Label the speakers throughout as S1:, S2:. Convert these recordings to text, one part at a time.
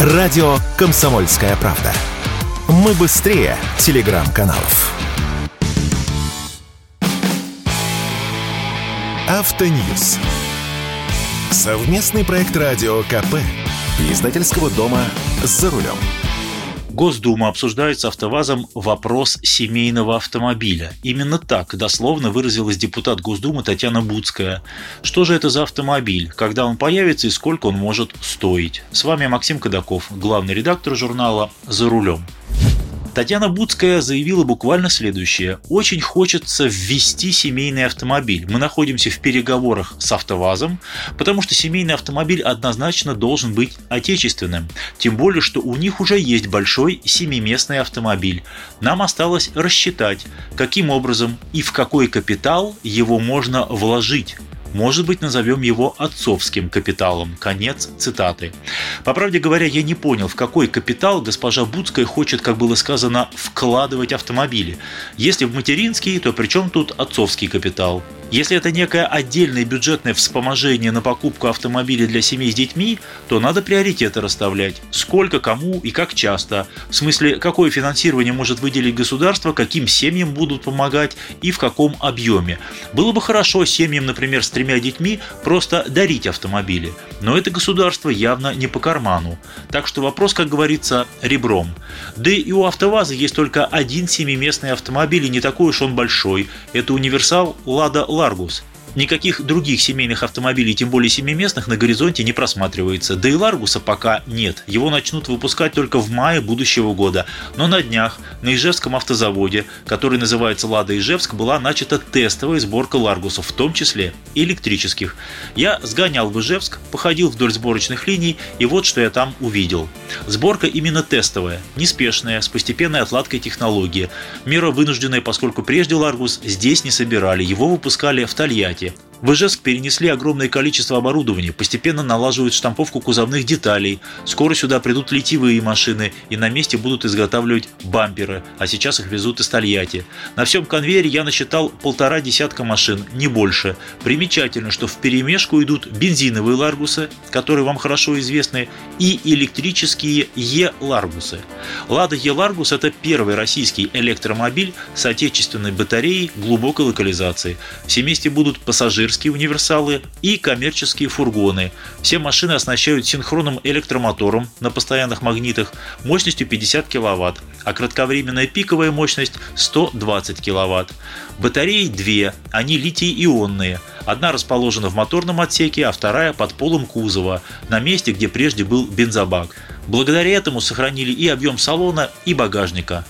S1: Радио «Комсомольская правда». Мы быстрее телеграм-каналов. Автоньюз. Совместный проект радио КП. Издательского дома «За рулем».
S2: Госдума обсуждает с АвтоВАЗом вопрос семейного автомобиля. Именно так дословно выразилась депутат Госдумы Татьяна Буцкая. Что же это за автомобиль, когда он появится и сколько он может стоить? С вами Максим Кадаков, главный редактор журнала «За рулем». Татьяна Будская заявила буквально следующее. Очень хочется ввести семейный автомобиль. Мы находимся в переговорах с АвтоВАЗом, потому что семейный автомобиль однозначно должен быть отечественным. Тем более, что у них уже есть большой семиместный автомобиль. Нам осталось рассчитать, каким образом и в какой капитал его можно вложить. Может быть, назовем его отцовским капиталом. Конец цитаты. По правде говоря, я не понял, в какой капитал госпожа Будская хочет, как было сказано, вкладывать автомобили. Если в материнский, то при чем тут отцовский капитал? Если это некое отдельное бюджетное вспоможение на покупку автомобиля для семей с детьми, то надо приоритеты расставлять. Сколько, кому и как часто. В смысле, какое финансирование может выделить государство, каким семьям будут помогать и в каком объеме. Было бы хорошо семьям, например, с тремя детьми просто дарить автомобили. Но это государство явно не по карману. Так что вопрос, как говорится, ребром. Да и у АвтоВАЗа есть только один семиместный автомобиль, и не такой уж он большой. Это универсал «Лада Ларгус. Никаких других семейных автомобилей, тем более семиместных, на горизонте не просматривается. Да и Ларгуса пока нет. Его начнут выпускать только в мае будущего года. Но на днях на Ижевском автозаводе, который называется «Лада Ижевск», была начата тестовая сборка Ларгусов, в том числе электрических. Я сгонял в Ижевск, походил вдоль сборочных линий, и вот что я там увидел. Сборка именно тестовая, неспешная, с постепенной отладкой технологии. Мера вынужденная, поскольку прежде Ларгус здесь не собирали, его выпускали в Тольятти найти в Ижевск перенесли огромное количество оборудования, постепенно налаживают штамповку кузовных деталей. Скоро сюда придут литьевые машины и на месте будут изготавливать бамперы, а сейчас их везут из Тольятти. На всем конвейере я насчитал полтора десятка машин, не больше. Примечательно, что вперемешку идут бензиновые ларгусы, которые вам хорошо известны, и электрические Е-ларгусы. Лада Е-ларгус – это первый российский электромобиль с отечественной батареей глубокой локализации. В семействе будут пассажиры пассажирские универсалы и коммерческие фургоны. Все машины оснащают синхронным электромотором на постоянных магнитах мощностью 50 кВт, а кратковременная пиковая мощность 120 кВт. Батареи две, они литий-ионные. Одна расположена в моторном отсеке, а вторая под полом кузова, на месте, где прежде был бензобак. Благодаря этому сохранили и объем салона, и багажника.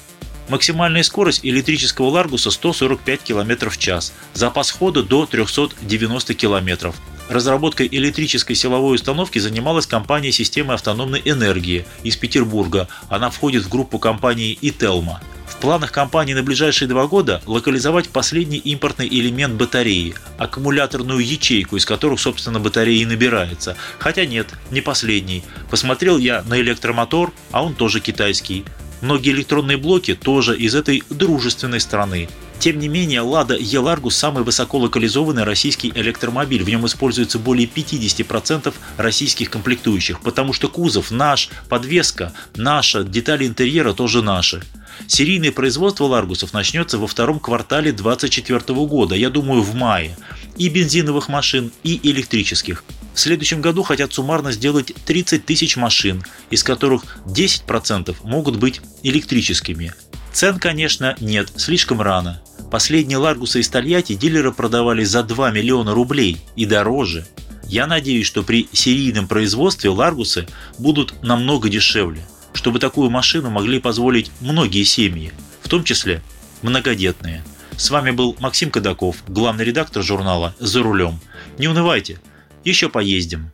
S2: Максимальная скорость электрического Ларгуса 145 км в час, запас хода до 390 км. Разработкой электрической силовой установки занималась компания системы автономной энергии из Петербурга. Она входит в группу компании Ителма. В планах компании на ближайшие два года локализовать последний импортный элемент батареи – аккумуляторную ячейку, из которых, собственно, батарея и набирается. Хотя нет, не последний. Посмотрел я на электромотор, а он тоже китайский. Многие электронные блоки тоже из этой дружественной страны. Тем не менее, Lada E-Largus самый высоко локализованный российский электромобиль. В нем используется более 50% российских комплектующих, потому что кузов наш, подвеска наша, детали интерьера тоже наши. Серийное производство Ларгусов начнется во втором квартале 2024 года, я думаю, в мае. И бензиновых машин, и электрических. В следующем году хотят суммарно сделать 30 тысяч машин, из которых 10% могут быть электрическими. Цен, конечно, нет, слишком рано. Последние Ларгусы из Тольятти дилеры продавали за 2 миллиона рублей и дороже. Я надеюсь, что при серийном производстве Ларгусы будут намного дешевле, чтобы такую машину могли позволить многие семьи, в том числе многодетные. С вами был Максим Кадаков, главный редактор журнала «За рулем». Не унывайте, еще поездим.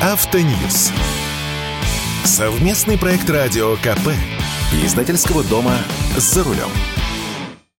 S1: Автоньюз. Совместный проект радио КП. Издательского дома «За рулем».